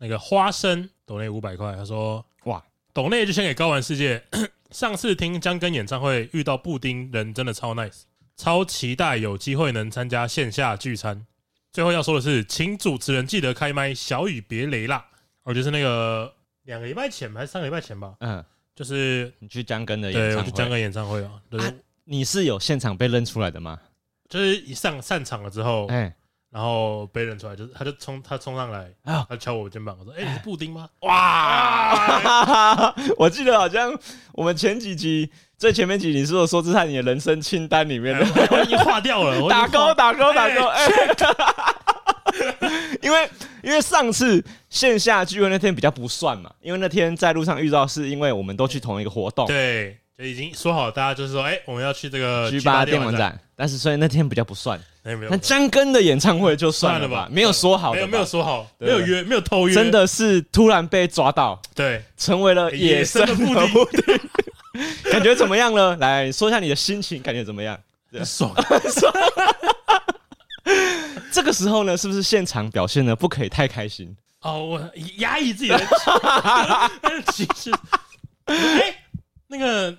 那个花生抖内五百块，他说哇，抖内就先给高玩世界。上次听江根演唱会遇到布丁，人真的超 nice，超期待有机会能参加线下聚餐。最后要说的是，请主持人记得开麦，小雨别雷啦。我就是那个两个礼拜前还是三个礼拜前吧，嗯，就是你去江根的演唱会，对，我去江根演唱会啊。对，啊，你是有现场被认出来的吗？就是一上散场了之后，哎、欸。然后被认出来，就是他就冲他冲上来，他敲我肩膀，我说：“哎，你是布丁吗？”哇！我记得好像我们前几集最前面几集是说说这是在你的人生清单里面的，我已经划掉了，打勾打勾打勾。哎，因为因为上次线下聚会那天比较不算嘛，因为那天在路上遇到，是因为我们都去同一个活动，对，就已经说好，大家就是说，哎，我们要去这个 G 八电玩展，但是所以那天比较不算。那姜根的演唱会就算了吧，没有说好，没有没有说好，没有约，没有偷约，真的是突然被抓到，对，成为了野生的布丁，感觉怎么样呢？来说一下你的心情，感觉怎么样？爽，爽。这个时候呢，是不是现场表现呢不可以太开心？哦，我压抑自己的情绪。哎，那个。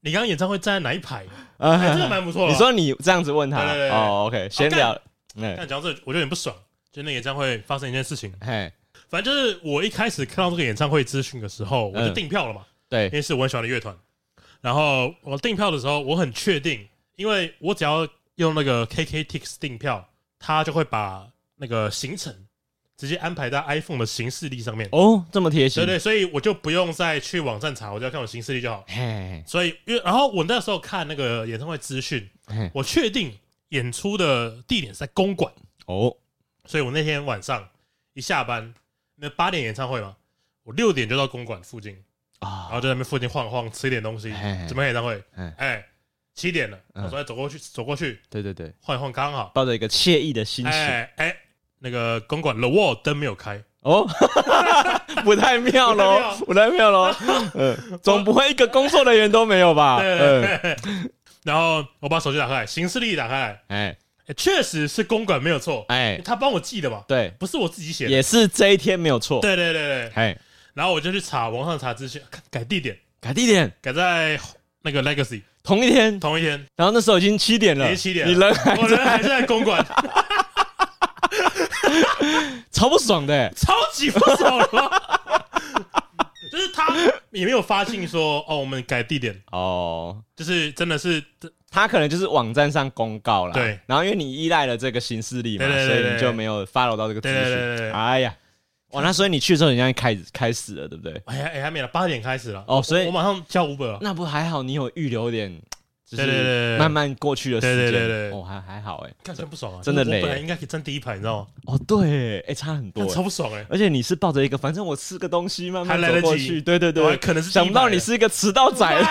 你刚刚演唱会站在哪一排？啊，这个蛮不错。你说你这样子问他，哦，OK，闲聊。但讲到这，我就有点不爽。就那演唱会发生一件事情，嘿，反正就是我一开始看到这个演唱会资讯的时候，我就订票了嘛。对，因为是我很喜欢的乐团。然后我订票的时候，我很确定，因为我只要用那个 KKTix 订票，他就会把那个行程。直接安排在 iPhone 的行事历上面。哦，这么贴心，对对，所以我就不用再去网站查，我就要看我行事历就好。嘿，所以因为然后我那时候看那个演唱会资讯，我确定演出的地点是在公馆。哦，所以我那天晚上一下班，那八点演唱会嘛，我六点就到公馆附近啊，然后就在那边附近晃晃，吃一点东西，准备演唱会。哎，七点了，我说走过去，走过去，对对对，晃一晃刚好，抱着一个惬意的心情，哎。那个公馆 The Wall 灯没有开哦，不太妙喽，不太妙。喽，嗯，总不会一个工作人员都没有吧？嗯，然后我把手机打开，行事历打开，哎，确实是公馆没有错，哎，他帮我记的嘛，对，不是我自己写的，也是这一天没有错，对对对对，哎，然后我就去查网上查资讯，改地点，改地点，改在那个 Legacy 同一天，同一天，然后那时候已经七点了，七点，你人还我人还是在公馆。超不爽的、欸，超级不爽了，就是他也没有发信说哦，我们改地点哦，就是真的是他可能就是网站上公告了，对，然后因为你依赖了这个新势力嘛，所以你就没有 follow 到这个资讯。哎呀，哇，那所以你去的时候人家开始开始了，对不对？哎呀，哎还没了，八点开始了哦，所以我马上叫 Uber，那不还好？你有预留点。对对对，慢慢过去的时间，对对对，哦，还还好哎，感觉不爽啊，真的累。我本来应该可以站第一排，你知道吗？哦，对，哎，差很多，超不爽哎。而且你是抱着一个，反正我吃个东西，慢慢走过去，对对对，可能是想不到你是一个迟到仔，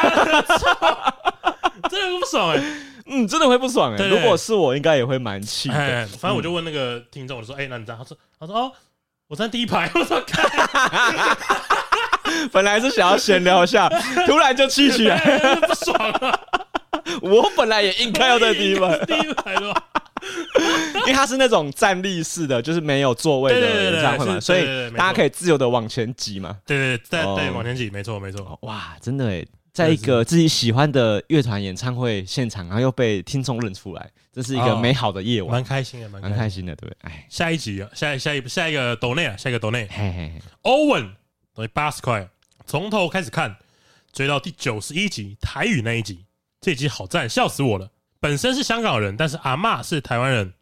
真的不爽哎，嗯，真的会不爽哎。如果是我，应该也会蛮气的。反正我就问那个听众，我说，哎，那你这样？他说，他说，哦，我站第一排。我说，本来是想要闲聊一下，突然就气起来，不爽了。我本来也应该要在第一排，第一排的，因为它是那种站立式的，就是没有座位的演唱会嘛，所以大家可以自由的往前挤嘛。对对对，对往前挤，没错没错。哇，真的诶，在一个自己喜欢的乐团演唱会现场，然后又被听众认出来，这是一个美好的夜晚，蛮开心的，蛮蛮开心的，对。哎，下一集啊，下下一下一个抖内啊，下一个抖内，嘿嘿，欧文等于八十块，从头开始看，追到第九十一集台语那一集。这集好赞，笑死我了！本身是香港人，但是阿嬷是台湾人，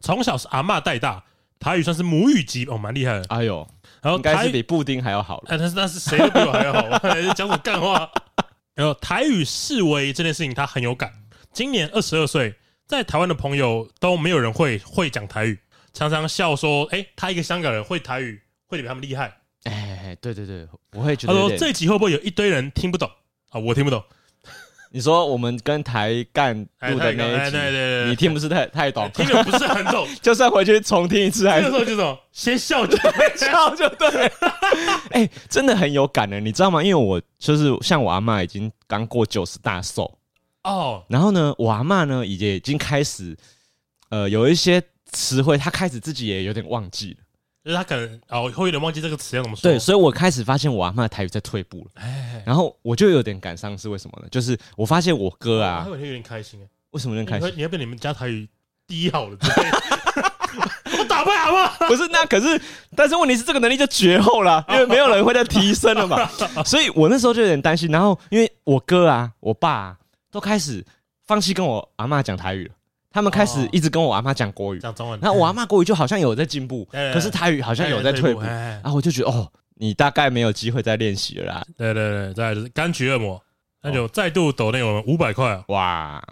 从小是阿嬷带大，台语算是母语级哦，蛮厉害的。哎呦，然后应该是比布丁还要好了。但是但是谁都比我还要好，讲什么干话？然后台语示威这件事情他很有感。今年二十二岁，在台湾的朋友都没有人会会讲台语，常常笑说：“哎，他一个香港人会台语，会比他们厉害。”哎，对对对，我会觉得。他说这集会不会有一堆人听不懂啊？我听不懂。你说我们跟台干录的那一集，对对对，你听不是太太懂，听的不是很懂，就算回去重听一次，还是说这种先笑就笑就对。哎，真的很有感的，你知道吗？因为我就是像我阿嬷已经刚过九十大寿哦，然后呢，我阿嬷呢也已经开始呃有一些词汇，她开始自己也有点忘记了。就是他可能哦会有点忘记这个词要怎么说。对，所以我开始发现我阿嬷的台语在退步了。哎，然后我就有点感伤，是为什么呢？就是我发现我哥啊，他有点有点开心哎。为什么有点开心？你要被你们家台语第一好了，我打败好不好？不是，那可是，但是问题是这个能力就绝后了，因为没有人会再提升了嘛。所以我那时候就有点担心。然后因为我哥啊，我爸啊，都开始放弃跟我阿嬷讲台语了。他们开始一直跟我阿妈讲国语，讲中文。然后我阿妈国语就好像有在进步，可是台语好像有在退步。然后我就觉得，哦，你大概没有机会再练习了啦。对对对，再来就是柑橘恶魔，那就再度抖内我们五百块啊！哇，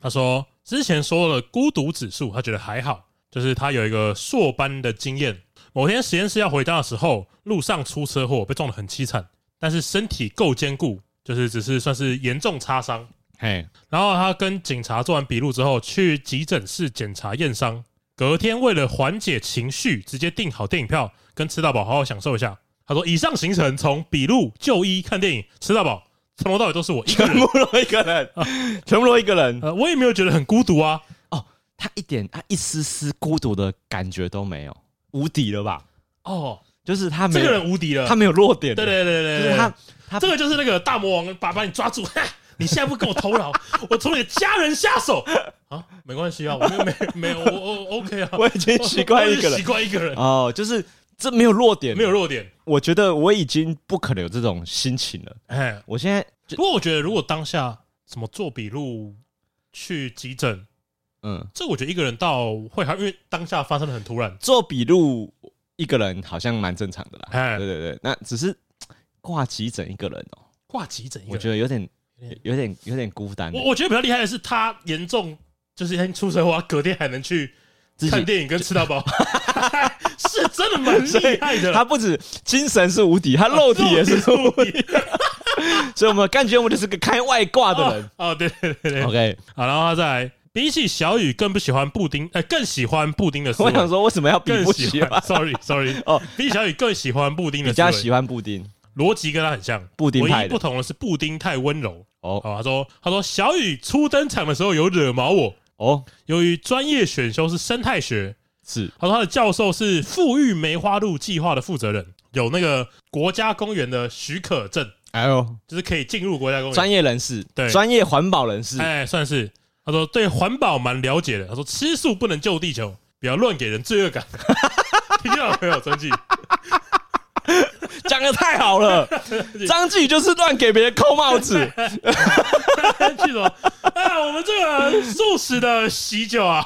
他说之前说了孤独指数，他觉得还好，就是他有一个硕班的经验。某天实验室要回家的时候，路上出车祸，被撞得很凄惨，但是身体够坚固，就是只是算是严重擦伤。嘿，然后他跟警察做完笔录之后，去急诊室检查验伤。隔天为了缓解情绪，直接订好电影票，跟吃到饱好好享受一下。他说：“以上行程从笔录、就医、看电影、吃到饱，从头到尾都是我一个人，全部都一个人，啊、全部都一个人。呃，我也没有觉得很孤独啊。哦，他一点，他一丝丝孤独的感觉都没有，无敌了吧？哦，就是他没有这个人无敌了，他没有弱点。对对对对，就是他，他这个就是那个大魔王把把你抓住。”你现在不跟我偷劳，我从你的家人下手啊？没关系啊，我没没没有，我我 OK 啊，我已经习惯一个人，习惯一个人哦，就是这没有弱点，没有弱点。我觉得我已经不可能有这种心情了。哎，我现在不过我觉得如果当下什么做笔录、去急诊，嗯，这我觉得一个人倒会还因为当下发生的很突然，做笔录一个人好像蛮正常的啦。哎，对对对，那只是挂急诊一个人哦，挂急诊，我觉得有点。有点有点孤单。我我觉得比较厉害的是，他严重就是先出车祸，隔天还能去看电影跟吃到饱，是真的蛮 厉害的。他不止精神是无敌，他肉体也是无敌。所以我们感觉我们就是个开外挂的人。哦，对对对对，OK。好，然后他再比起小雨更不喜欢布丁，哎，更喜欢布丁的。我想说，为什么要比不喜欢？Sorry Sorry。哦，比起小雨更喜欢布丁的，比较喜欢布丁。逻辑跟他很像，布丁派唯一不同的是布丁太温柔。哦，他说，他说小雨初登场的时候有惹毛我。哦，由于专业选修是生态学，是他说他的教授是富裕梅花鹿计划的负责人，有那个国家公园的许可证。哎呦，就是可以进入国家公园。专业人士，对，专业环保人士，哎，算是。他说对环保蛮了解的。他说吃素不能救地球，不要乱给人罪恶感。听到没有，生气。讲的太好了，张继就是乱给别人扣帽子。记住，啊，我们这个素食的喜酒啊，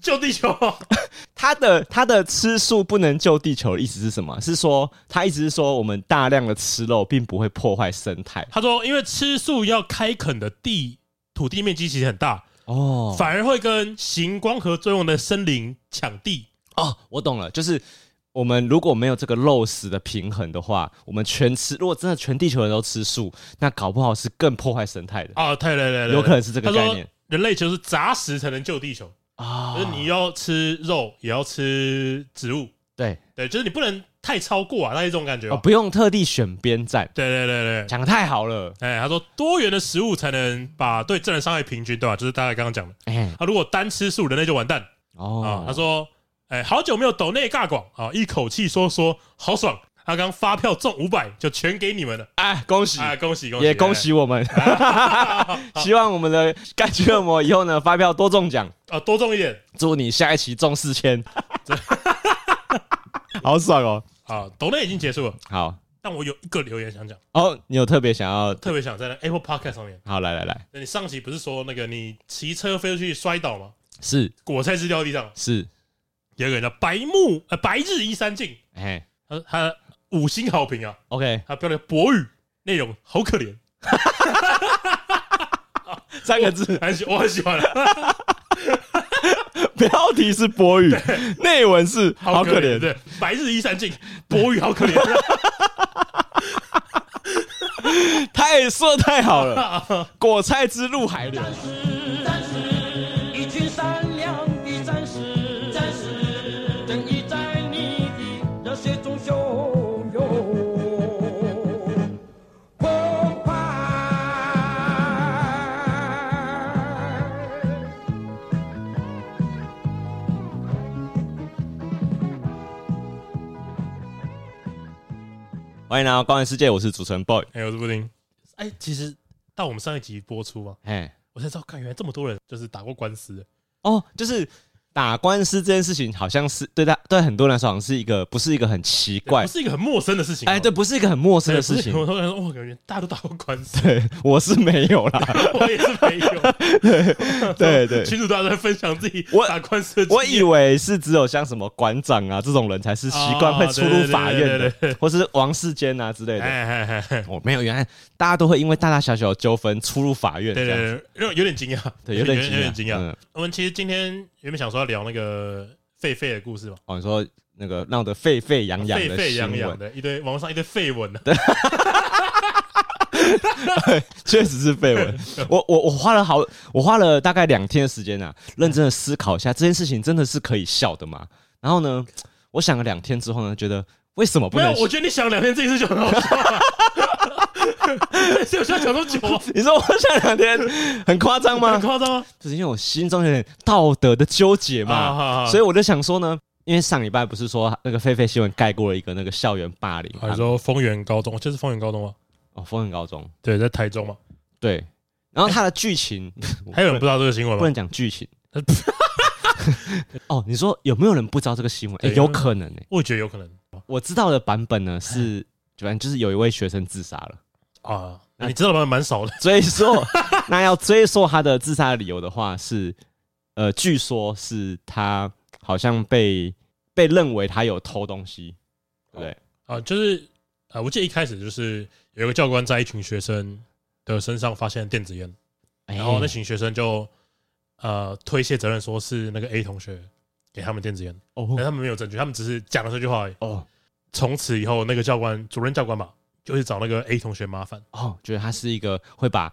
救地球。他的他的吃素不能救地球的意思是什么？是说他意思是说我们大量的吃肉并不会破坏生态。他说，因为吃素要开垦的地土地面积其实很大哦，反而会跟行光合作用的森林抢地。哦，我懂了，就是。我们如果没有这个肉食的平衡的话，我们全吃，如果真的全地球人都吃素，那搞不好是更破坏生态的啊！对对对，有可能是这个概念。人类就是杂食才能救地球啊！就是你要吃肉，也要吃植物。对对，就是你不能太超过啊，那一种感觉哦，不用特地选边站。对对对对，讲的太好了。哎，他说多元的食物才能把对自然伤害平均，对吧？就是大概刚刚讲的。哎，他如果单吃素，人类就完蛋。哦，他说。哎、欸，好久没有抖内尬广啊！一口气说说好爽，他刚发票中五百，就全给你们了！哎，恭喜！哎，恭喜恭喜！也恭喜我们！希望我们的柑橘恶魔以后呢，发票多中奖啊，多中一点！祝你下一期中四千，好爽哦！好，抖内已经结束了。好，但我有一个留言想讲哦，你有特别想要，特别想在那 Apple Podcast 上面。好，来来来，那你上期不是说那个你骑车飞出去摔倒吗？是，果菜汁掉地上，是。有一个人叫白木呃白日依山尽，哎，他他五星好评啊，OK，他标了博语内容好可怜，三个字。很喜我很喜欢，标题是博语，内文是好可怜，对，白日依山尽，博语好可怜，太说太好了，果菜之入海流。雪中汹涌澎湃欢迎来到光源世界我是主持人 boy 哎我是布丁。哎其实到我们上一集播出啊哎我才知道看原来这么多人就是打过官司。哦就是打官司这件事情，好像是对他对很多人来说，好像是一个不是一个很奇怪，不是一个很陌生的事情。哎，对，不是一个很陌生的事情。我突然说，我感觉大家都打过官司。对，我是没有啦，我也是没有。对对对，群主大家在分享自己我打官司的。我以为是只有像什么馆长啊这种人才是习惯会出入法院的，或是王世坚啊之类的。我没有，原来大家都会因为大大小小的纠纷出入法院。对对对，有有点惊讶，对，有点有点惊讶。我们其实今天原本想说。要聊那个狒狒的故事嘛？哦，你说那个闹得沸沸扬扬、沸沸扬扬的一堆网上一堆废文呢？对，确实是废文。我我我花了好，我花了大概两天的时间啊，认真的思考一下这件事情真的是可以笑的吗？然后呢，我想了两天之后呢，觉得为什么不能？没有，我觉得你想两天这件事就很好笑。是有需要讲多久啊？你说我想两天很夸张吗？很夸张吗？就是因为我心中有点道德的纠结嘛，所以我就想说呢，因为上礼拜不是说那个狒狒新闻盖过了一个那个校园霸凌，还说丰原高中，就是丰原高中吗？哦，丰原高中，对，在台中嘛，对。然后它的剧情，欸、还有人不知道这个新闻吗？不能讲剧情。哦，你说有没有人不知道这个新闻？有可能哎、欸，我觉得有可能。我知道的版本呢是，反正就是有一位学生自杀了。啊，那你知道的蛮少的。追溯，那要追溯他的自杀的理由的话，是，呃，据说是他好像被被认为他有偷东西，对不对？啊，就是啊，我记得一开始就是有一个教官在一群学生的身上发现电子烟，然后那群学生就呃推卸责任，说是那个 A 同学给他们电子烟，哦，但他们没有证据，他们只是讲了这句话而已。哦，从此以后，那个教官，主任教官吧。就是找那个 A 同学麻烦。哦，觉得他是一个会把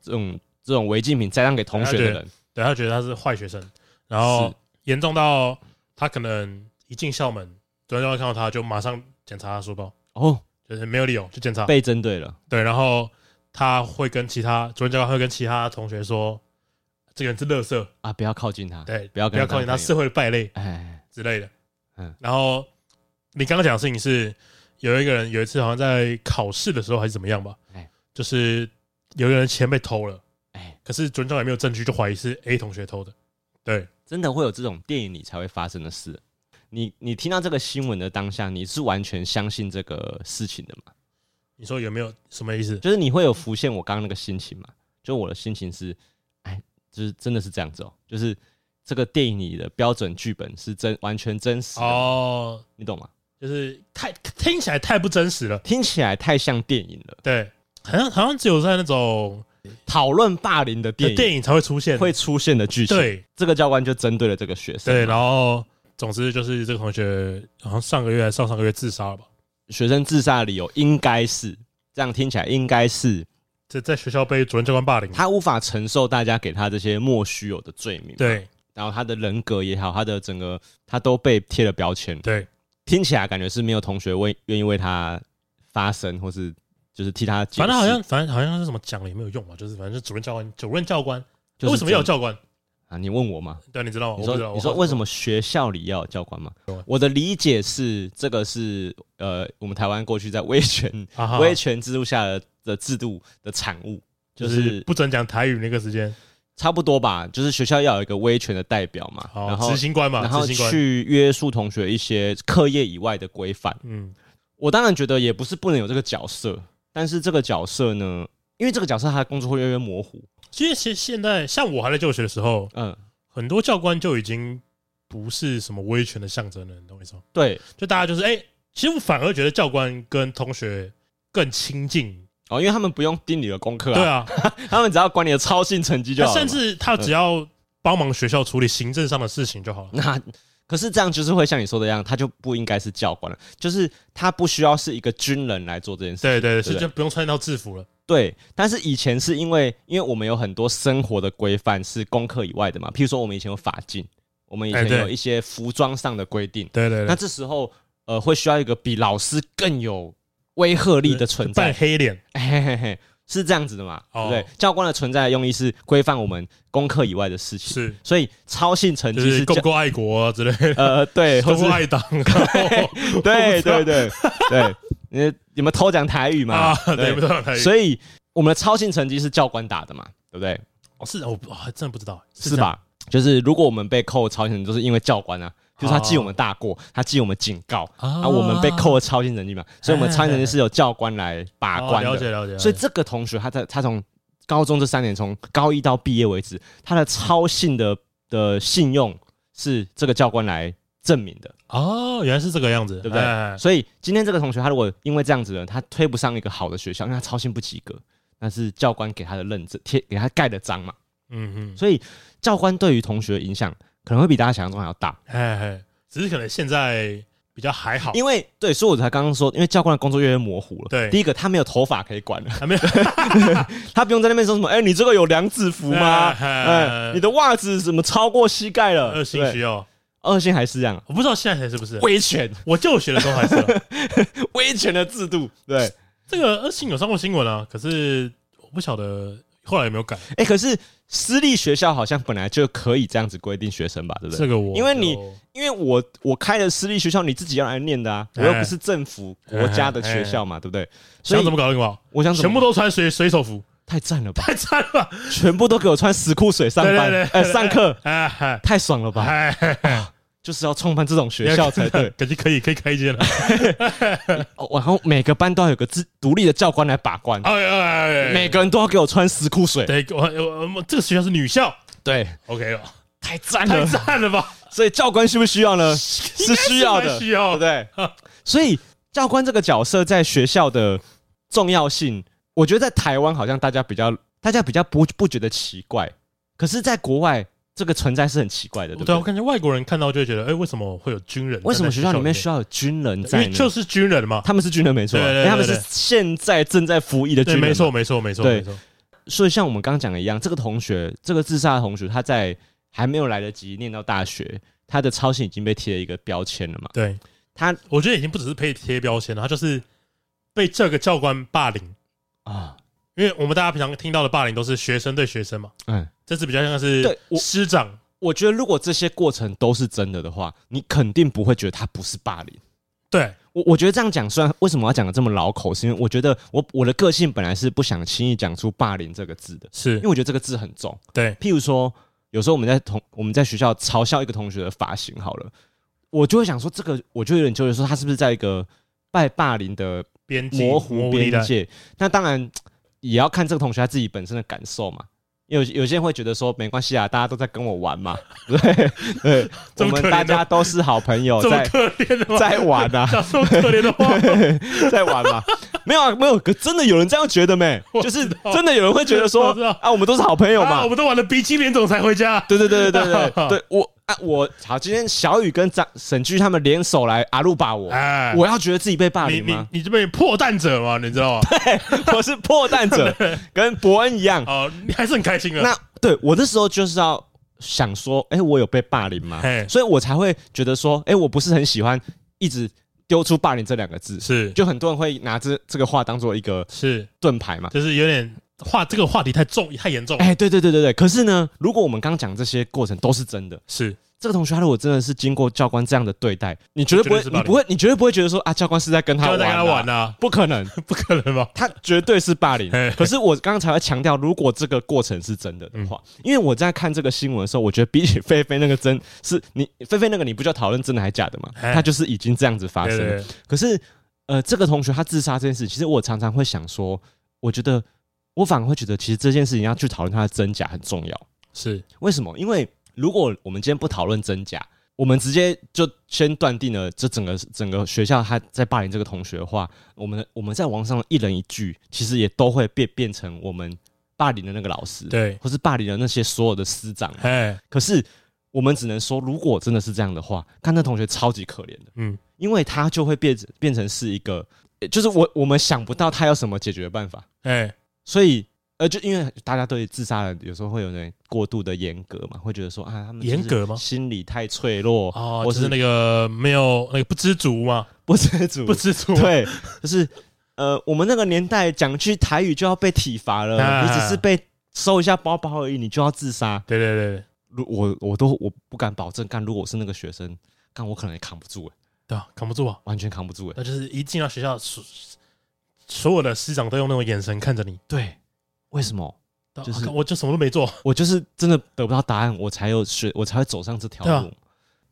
这种这种违禁品栽赃给同学的人，对，他觉得他是坏学生，然后严重到他可能一进校门，主任教官看到他就马上检查他书包。哦，就是没有理由就检查，被针对了，对，然后他会跟其他主任教官会跟其他同学说，这个人是垃圾。啊，不要靠近他，对，不要不要靠近他，社会的败类哎。之类的，嗯，然后你刚刚讲的事情是。有一个人有一次好像在考试的时候还是怎么样吧，哎就是有一个人钱被偷了，哎可是主任也没有证据，就怀疑是 A 同学偷的。对，真的会有这种电影里才会发生的事。你你听到这个新闻的当下，你是完全相信这个事情的吗？你说有没有什么意思？就是你会有浮现我刚刚那个心情吗？就我的心情是，哎，就是真的是这样子哦，就是这个电影里的标准剧本是真完全真实哦，你懂吗？就是太听起来太不真实了，听起来太像电影了。对，好像好像只有在那种讨论霸凌的电影电影才会出现会出现的剧情。对，这个教官就针对了这个学生。对，然后总之就是这个同学好像上个月还上上个月自杀了吧？学生自杀的理由应该是这样，听起来应该是在在学校被主任教官霸凌，他无法承受大家给他这些莫须有的罪名。对，然后他的人格也好，他的整个他都被贴了标签。对。听起来感觉是没有同学为愿意为他发声，或是就是替他。反正好像，反正好像是什么讲了也没有用嘛，就是反正是主任教官，主任教官，为什么要有教官啊？你问我吗？对，你知道吗？你说，你说为什么学校里要有教官吗？我的理解是，这个是呃，我们台湾过去在威权威权制度下的的制度的产物，就是不准讲台语那个时间。差不多吧，就是学校要有一个威权的代表嘛，然后执行官嘛，然后去约束同学一些课业以外的规范。嗯，我当然觉得也不是不能有这个角色，但是这个角色呢，因为这个角色他的工作会越来越模糊。其实现现在像我还在就学的时候，嗯，很多教官就已经不是什么威权的象征了，你懂我意思吗？对，就大家就是哎、欸，其实我反而觉得教官跟同学更亲近。哦，因为他们不用盯你的功课啊，对啊，他们只要管你的操性成绩就好了。甚至他只要帮忙学校处理行政上的事情就好了。那可是这样就是会像你说的一样，他就不应该是教官了，就是他不需要是一个军人来做这件事。对对对，是就不用穿一套制服了。对，但是以前是因为，因为我们有很多生活的规范是功课以外的嘛，譬如说我们以前有法禁，我们以前有一些服装上的规定。对对对。那这时候呃，会需要一个比老师更有。威吓力的存在，黑脸，嘿嘿嘿，是这样子的嘛？对不对？教官的存在的用意是规范我们功课以外的事情，是，所以超性成绩是够不够爱国之类的，呃，对，够不够爱党，对对对对。你你们偷讲台语嘛？啊，对，不偷讲台语。所以我们的超性成绩是教官打的嘛，对不对？哦，是我还真的不知道，是吧？就是如果我们被扣超性成绩，都是因为教官啊，就是他记我们大过，他记我们警告啊，我们被扣了操行成绩嘛，所以我们操行成绩是由教官来把关的。了解了解。所以这个同学他在他从高中这三年，从高一到毕业为止，他的超信的的信用是这个教官来证明的。哦，原来是这个样子，对不对？所以今天这个同学他如果因为这样子呢，他推不上一个好的学校，因为他操行不及格，那是教官给他的认证贴给他盖的章嘛。嗯嗯，所以教官对于同学的影响可能会比大家想象中还要大。嘿嘿，只是可能现在比较还好，因为对，所以我才刚刚说，因为教官的工作越来越模糊了。对，第一个他没有头发可以管了，还没有，他不用在那边说什么，哎，你这个有两指服吗？哎，你的袜子怎么超过膝盖了？二星需要，二星还是这样，我不知道现在还是不是威权。我就学的时候还是 威权的制度。对，这个二星有上过新闻啊，可是我不晓得。后来有没有改？哎，可是私立学校好像本来就可以这样子规定学生吧，对不对？这个我，因为你，因为我我开的私立学校，你自己要来念的啊，我又不是政府国家的学校嘛，对不对？想怎么搞就怎么搞，我想全部都穿水水手服，太赞了吧！太赞了吧！全部都给我穿死裤水上班，哎，上课，太爽了吧！就是要创办这种学校才对，感觉可以可以开一间了。然后每个班都要有个自独立的教官来把关。哎哎，每个人都要给我穿死裤水。对，我我这个学校是女校。对，OK 了，太赞了，太赞了吧？所以教官需不需要呢？是需要的，需要，对。所以教官这个角色在学校的重要性，我觉得在台湾好像大家比较大家比较不不觉得奇怪，可是在国外。这个存在是很奇怪的，对不对？对，我感觉外国人看到就会觉得，哎，为什么会有军人？为什么学校里面需要有军人在？因为就是军人嘛，他们是军人没错，他们是现在正在服役的军人，没错，没错，没错，没错。所以像我们刚刚讲的一样，这个同学，这个自杀的同学，他在还没有来得及念到大学，他的操行已经被贴了一个标签了嘛？对，他，我觉得已经不只是被贴标签了，他就是被这个教官霸凌啊。因为我们大家平常听到的霸凌都是学生对学生嘛，嗯，这次比较像是对师长。我觉得如果这些过程都是真的的话，你肯定不会觉得他不是霸凌。对我，我觉得这样讲，虽然为什么要讲的这么老口，是因为我觉得我我的个性本来是不想轻易讲出霸凌这个字的，是因为我觉得这个字很重。对，譬如说，有时候我们在同我们在学校嘲笑一个同学的发型，好了，我就会想说，这个我就有点纠结，说他是不是在一个拜霸凌的边模糊边界？那当然。也要看这个同学他自己本身的感受嘛，有有些人会觉得说没关系啊，大家都在跟我玩嘛，对 对，我们大家都是好朋友，在在玩啊，讲这么可怜的话，在玩嘛，没有啊，没有，可真的有人这样觉得没？就是真的有人会觉得说啊，我们都是好朋友嘛，我们都玩了鼻青脸肿才回家，对对对对对对，对我。我好，今天小雨跟张沈居他们联手来阿鲁霸我，哎，我要觉得自己被霸凌吗？你你这边破蛋者吗？你知道吗？对，我是破蛋者，跟伯恩一样。哦，你还是很开心的。那对我那时候就是要想说，哎，我有被霸凌吗？所以我才会觉得说，哎，我不是很喜欢一直丢出霸凌这两个字。是，就很多人会拿这这个话当做一个是盾牌嘛，就是有点话这个话题太重太严重。哎，对对对对对。可是呢，如果我们刚讲这些过程都是真的，是。这个同学，他如果真的是经过教官这样的对待，你绝对不会，你不会，你绝对不会觉得说啊，教官是在跟他玩啊，不可能，不可能吧？他绝对是霸凌。可是我刚刚才要强调，如果这个过程是真的的话，因为我在看这个新闻的时候，我觉得比起菲菲那个真，是你菲菲那个，你不就讨论真的还假的吗？他就是已经这样子发生。可是，呃，这个同学他自杀这件事，其实我常常会想说，我觉得我反而会觉得，其实这件事情要去讨论它的真假很重要。是为什么？因为如果我们今天不讨论真假，我们直接就先断定了这整个整个学校他在霸凌这个同学的话，我们我们在网上一人一句，其实也都会变变成我们霸凌的那个老师，对，或是霸凌的那些所有的师长。哎，可是我们只能说，如果真的是这样的话，看那同学超级可怜的，嗯，因为他就会变变成是一个，就是我我们想不到他有什么解决的办法，哎，所以。呃，就因为大家对自杀的有时候会有点过度的严格嘛，会觉得说啊，他们严格吗？心理太脆弱哦，就是那个没有那个不知足嘛，不知足，不知足。对，就是呃，我们那个年代讲句台语就要被体罚了，啊、你只是被收一下包包而已，你就要自杀。对对对，如我我都我不敢保证，干如果我是那个学生，干我可能也扛不住对啊，扛不住啊，完全扛不住哎。那就是一进到学校，所所有的师长都用那种眼神看着你。对，为什么？就是我就什么都没做，我就是真的得不到答案，我才有学，我才会走上这条路。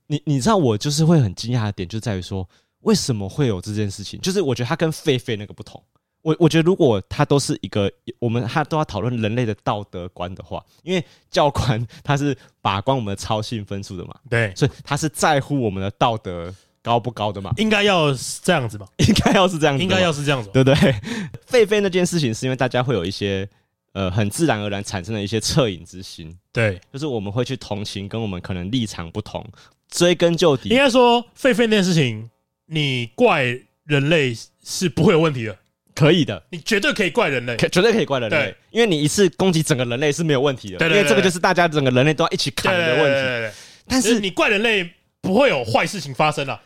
你你知道，我就是会很惊讶的点就在于说，为什么会有这件事情？就是我觉得他跟狒狒那个不同。我我觉得如果他都是一个，我们他都要讨论人类的道德观的话，因为教官他是把关我们的操性分数的嘛，对，所以他是在乎我们的道德高不高的嘛，应该要是这样子吧，应该要是这样子，应该要是这样子，对不对？狒狒那件事情是因为大家会有一些呃很自然而然产生的一些恻隐之心，对，就是我们会去同情跟我们可能立场不同，追根究底，应该说狒狒那件事情，你怪人类是不会有问题的。可以的，你绝对可以怪人类，绝对可以怪人类，因为你一次攻击整个人类是没有问题的，对，因为这个就是大家整个人类都要一起扛的问题。但是你怪人类不会有坏事情发生了，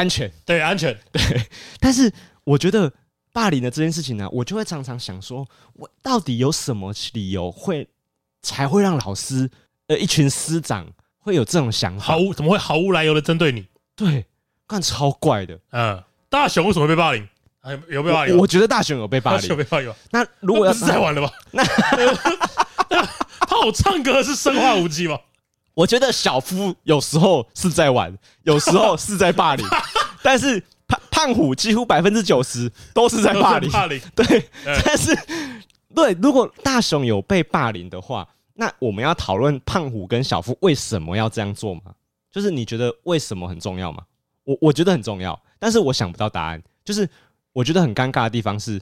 安全，对，安全，对。但是我觉得霸凌的这件事情呢，我就会常常想说，我到底有什么理由会才会让老师呃一群师长会有这种想法？毫无怎么会毫无来由的针对你？对，干超怪的。嗯，大雄为什么被霸凌？有有被霸凌？我觉得大雄有被霸凌。有被霸凌。那如果要是在玩了吧？那 他好唱歌是生化武器吗？我觉得小夫有时候是在玩，有时候是在霸凌，但是胖胖虎几乎百分之九十都是在霸凌。霸凌 对，但是对，如果大雄有被霸凌的话，那我们要讨论胖虎跟小夫为什么要这样做吗？就是你觉得为什么很重要吗？我我觉得很重要，但是我想不到答案，就是。我觉得很尴尬的地方是，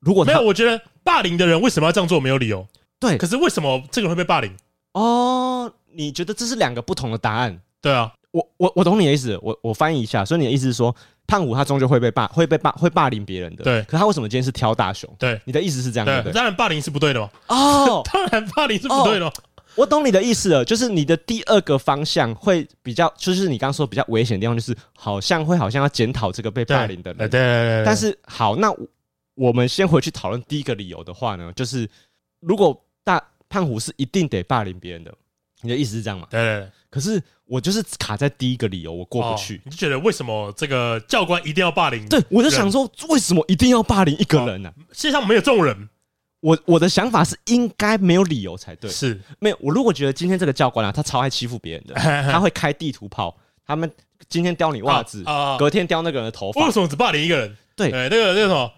如果没有，我觉得霸凌的人为什么要这样做没有理由。对，可是为什么这个人会被霸凌？哦，你觉得这是两个不同的答案？对啊，我我我懂你的意思，我我翻译一下，所以你的意思是说，胖虎他终究会被霸，会被霸，会霸凌别人的。对，可他为什么今天是挑大熊？对，你的意思是这样的。对，当然霸凌是不对的嘛。哦，当然霸凌是不对的。我懂你的意思了，就是你的第二个方向会比较，就是你刚刚说比较危险的地方，就是好像会好像要检讨这个被霸凌的人。对对对。但是好，那我们先回去讨论第一个理由的话呢，就是如果大胖虎是一定得霸凌别人的，你的意思是这样吗？对。可是我就是卡在第一个理由，我过不去。你就觉得为什么这个教官一定要霸凌？对，我就想说，为什么一定要霸凌一个人呢？世界上没有这种人。我我的想法是应该没有理由才对，是没有。我如果觉得今天这个教官啊，他超爱欺负别人的，他会开地图炮，他们今天叼你袜子，隔天叼那个人的头发，为什么只霸凌一个人？对，那个那个什么，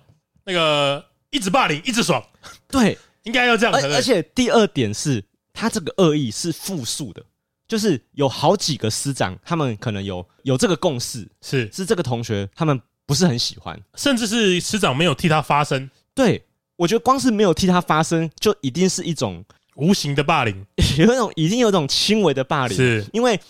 那个一直霸凌一直爽，对，应该要这样。而而且第二点是，他这个恶意是复数的，就是有好几个师长，他们可能有有这个共识，是。是这个同学他们不是很喜欢，甚至是师长没有替他发声，对。我觉得光是没有替他发声，就一定是一种无形的霸凌，有一种已经有一种轻微的霸凌，是。因为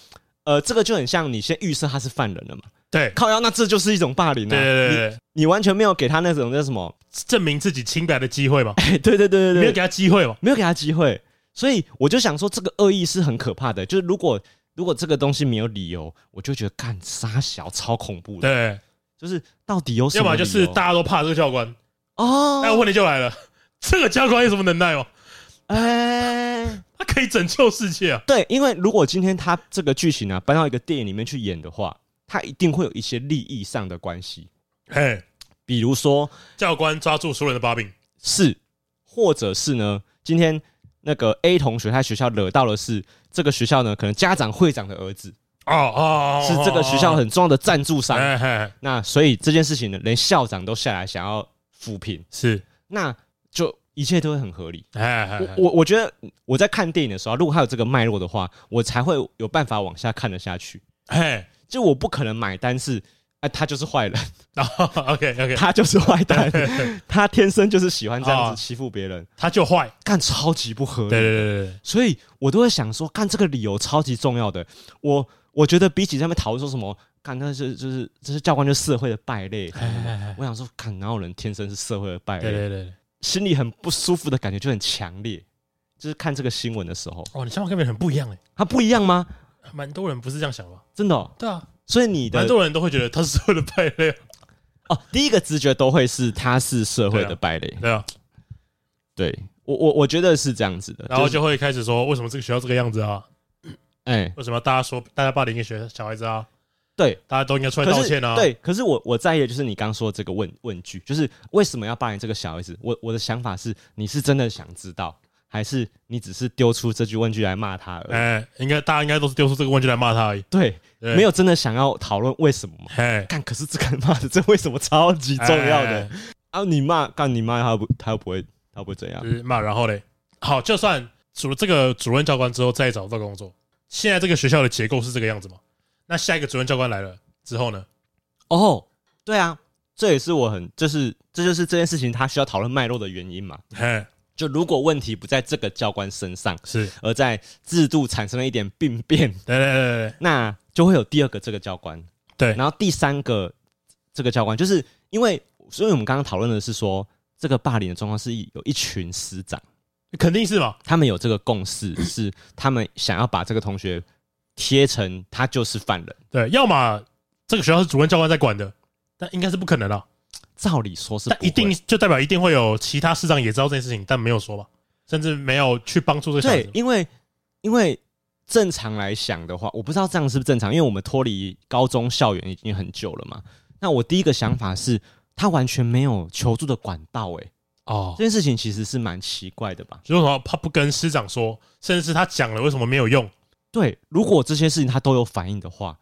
呃，这个就很像你先预设他是犯人了嘛，对，靠腰，那这就是一种霸凌啊，对对对，你，你完全没有给他那种叫什么证明自己清白的机会嘛，对对对对对，没有给他机会嘛，没有给他机会，所以我就想说，这个恶意是很可怕的，就是如果如果这个东西没有理由，我就觉得干杀小超恐怖的，对，就是到底有什么，要么就是大家都怕这个教官哦，那问题就来了。这个教官有什么能耐哦？哎、欸，他可以拯救世界啊！对，因为如果今天他这个剧情啊搬到一个电影里面去演的话，他一定会有一些利益上的关系。嘿，比如说教官抓住所有人的把柄，是，或者是呢，今天那个 A 同学他学校惹到的是这个学校呢，可能家长会长的儿子哦哦，是这个学校很重要的赞助商。那所以这件事情呢，连校长都下来想要抚平，是那。就一切都会很合理。我我觉得我在看电影的时候，如果还有这个脉络的话，我才会有办法往下看得下去。嘿，就我不可能买单是，哎，他就是坏人。哦，OK OK，他就是坏蛋，他天生就是喜欢这样子欺负别人，他就坏，干超级不合理。对对对对，所以我都会想说，干这个理由超级重要的。我我觉得比起他们讨论说什么，干那是就是这是教官就是社会的败类。我想说，看哪有人天生是社会的败类？对对对。心里很不舒服的感觉就很强烈，就是看这个新闻的时候。哦，你想法跟别人很不一样哎，他不一样吗？蛮多人不是这样想吧？真的、哦？对啊，所以你的很多人都会觉得他是社会的败类。哦，第一个直觉都会是他是社会的败类。对啊，对我我我觉得是这样子的，然后就会开始说为什么这个学校这个样子啊？哎，为什么大家说大家霸凌一个学小孩子啊？对，大家都应该出来道歉啊。对，可是我我在意的就是你刚刚说的这个问问句，就是为什么要霸凌这个小孩子？我我的想法是，你是真的想知道，还是你只是丢出这句问句来骂他而已？哎、欸，应该大家应该都是丢出这个问句来骂他而已。对，对没有真的想要讨论为什么嘛？哎，干，可是这个骂的这为什么超级重要的？欸、啊，你骂干你骂他不他又不会他又不会怎样？骂然后嘞，好，就算除了这个主任教官之后再找不到工作，现在这个学校的结构是这个样子吗？那下一个主任教官来了之后呢？哦，对啊，这也是我很，就是这就是这件事情他需要讨论脉络的原因嘛。嘿，就如果问题不在这个教官身上，是。而在制度产生了一点病变，对对对对，那就会有第二个这个教官，对，然后第三个这个教官，就是因为，所以我们刚刚讨论的是说，这个霸凌的状况是有一群师长，肯定是嘛，他们有这个共识，是他们想要把这个同学。贴成他就是犯人，对，要么这个学校是主任教官在管的，但应该是不可能了。照理说是，但一定就代表一定会有其他师长也知道这件事情，但没有说吧，甚至没有去帮助这个小孩子。对，因为因为正常来想的话，我不知道这样是不是正常，因为我们脱离高中校园已经很久了嘛。那我第一个想法是，他完全没有求助的管道，哎，哦，这件事情其实是蛮奇怪的吧？为什么他不跟师长说，甚至是他讲了，为什么没有用？对，如果这些事情他都有反应的话，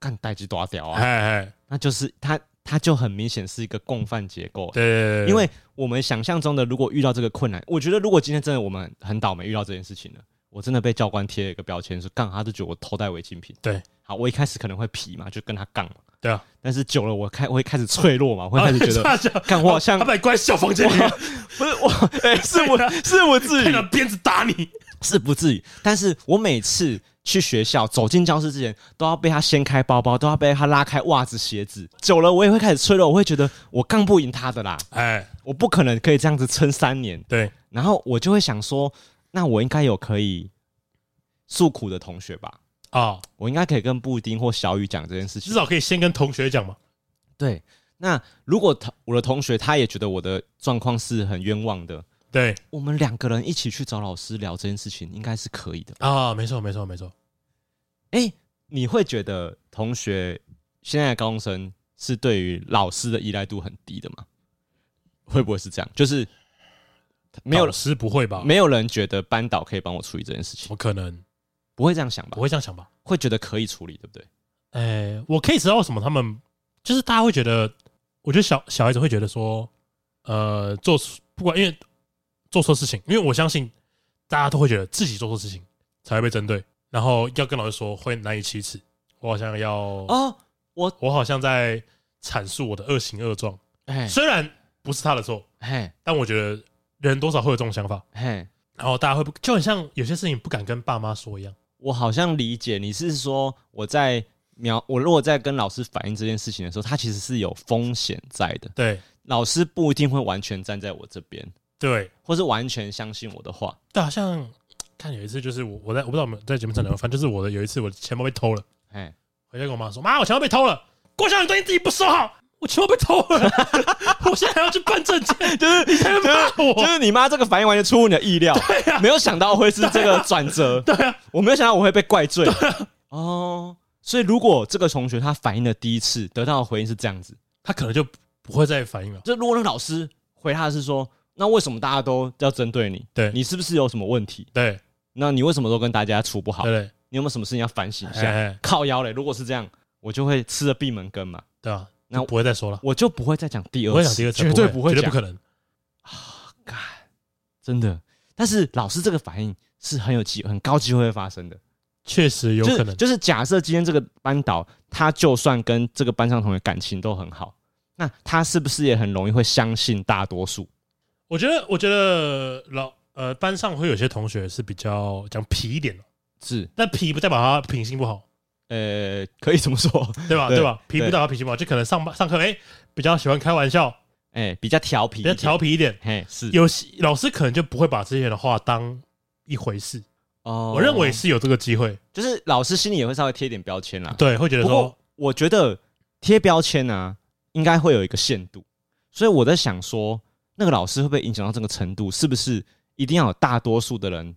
干代志多屌啊！嘿嘿那就是他，他就很明显是一个共犯结构。对，因为我们想象中的，如果遇到这个困难，我觉得如果今天真的我们很倒霉遇到这件事情了，我真的被教官贴了一个标签，是杠他就觉得我偷带违禁品。对，好，我一开始可能会皮嘛，就跟他杠嘛。对啊，但是久了我开我会开始脆弱嘛，我会开始觉得 干我像他把你关小房间里面，不是我，哎、欸，是我是我自己拿鞭子打你，是不至于，但是我每次。去学校走进教室之前，都要被他掀开包包，都要被他拉开袜子鞋子。久了，我也会开始脆弱，我会觉得我杠不赢他的啦。哎，我不可能可以这样子撑三年。对，然后我就会想说，那我应该有可以诉苦的同学吧？啊、哦，我应该可以跟布丁或小雨讲这件事情，至少可以先跟同学讲嘛。对，那如果同我的同学他也觉得我的状况是很冤枉的。对，我们两个人一起去找老师聊这件事情，应该是可以的啊。没错，没错，没错。哎，你会觉得同学现在的高中生是对于老师的依赖度很低的吗？会不会是这样？就是没有老师不会吧？没有人觉得班导可以帮我处理这件事情？我可能不会这样想吧？不会这样想吧？会觉得可以处理，对不对？哎，我可以知道为什么他们就是大家会觉得，我觉得小小孩子会觉得说，呃，做不管因为。做错事情，因为我相信大家都会觉得自己做错事情才会被针对，然后要跟老师说会难以启齿。我好像要哦，我我好像在阐述我的恶行恶状。哎，虽然不是他的错，哎，但我觉得人多少会有这种想法。嘿，然后大家会不就很像有些事情不敢跟爸妈说一样。我好像理解你是说我在描我如果在跟老师反映这件事情的时候，他其实是有风险在的。对，老师不一定会完全站在我这边。对，或是完全相信我的话。对，好像看有一次，就是我我在我不知道我们在节目上聊，反正就是我的有一次我的钱包被偷了，哎，回家跟我妈说，妈，我钱包被偷了。郭小雨，对你自己不说好，我钱包被偷了，我现在还要去办证件，就是你在骂我，就是你妈这个反应完全出乎你的意料，对呀，没有想到会是这个转折，对啊，我没有想到我会被怪罪，哦，所以如果这个同学他反应的第一次得到的回应是这样子，他可能就不会再反应了。就如果那老师回他的是说。那为什么大家都要针对你？对，你是不是有什么问题？对，那你为什么都跟大家处不好？对，对，你有没有什么事情要反省一下？靠腰嘞！如果是这样，我就会吃了闭门羹嘛。对啊，那不会再说了，我就不会再讲第二次，不会讲第二次，绝对不会，绝对不可能啊！干，真的。但是老师这个反应是很有机，很高机会会发生的，确实有可能。就是假设今天这个班导，他就算跟这个班上同学感情都很好，那他是不是也很容易会相信大多数？我觉得，我觉得老呃班上会有些同学是比较讲皮一点的，是，但皮不代表他品性不好，呃，可以这么说，对吧？对吧？皮不代表他品性不好，就可能上班上课，哎，比较喜欢开玩笑，哎，比较调皮，比较调皮一点，嘿，是，有些老师可能就不会把这些的话当一回事，哦，我认为是有这个机会，就是老师心里也会稍微贴一点标签啦，对，会觉得说，我觉得贴标签呢，应该会有一个限度，所以我在想说。那个老师会不会影响到这个程度？是不是一定要有大多数的人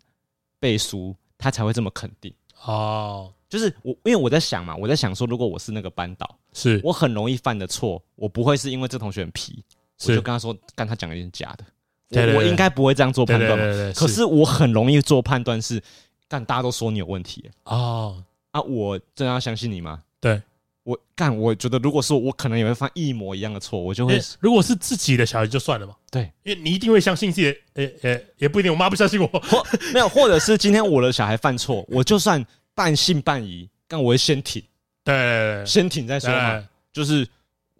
背书，他才会这么肯定？哦，就是我，因为我在想嘛，我在想说，如果我是那个班导，是。我很容易犯的错，我不会是因为这同学很皮，我就跟他说，干他讲的有点假的，我我应该不会这样做判断嘛。可是我很容易做判断是，干大家都说你有问题。哦，啊，我真的要相信你吗？对。我干，我觉得如果说我，可能也会犯一模一样的错，我就会。如果是自己的小孩就算了嘛，对，因为你一定会相信自己的，呃呃，也不一定，我妈不相信我，或没有，或者是今天我的小孩犯错，我就算半信半疑，但我会先挺，对，先挺再说嘛，就是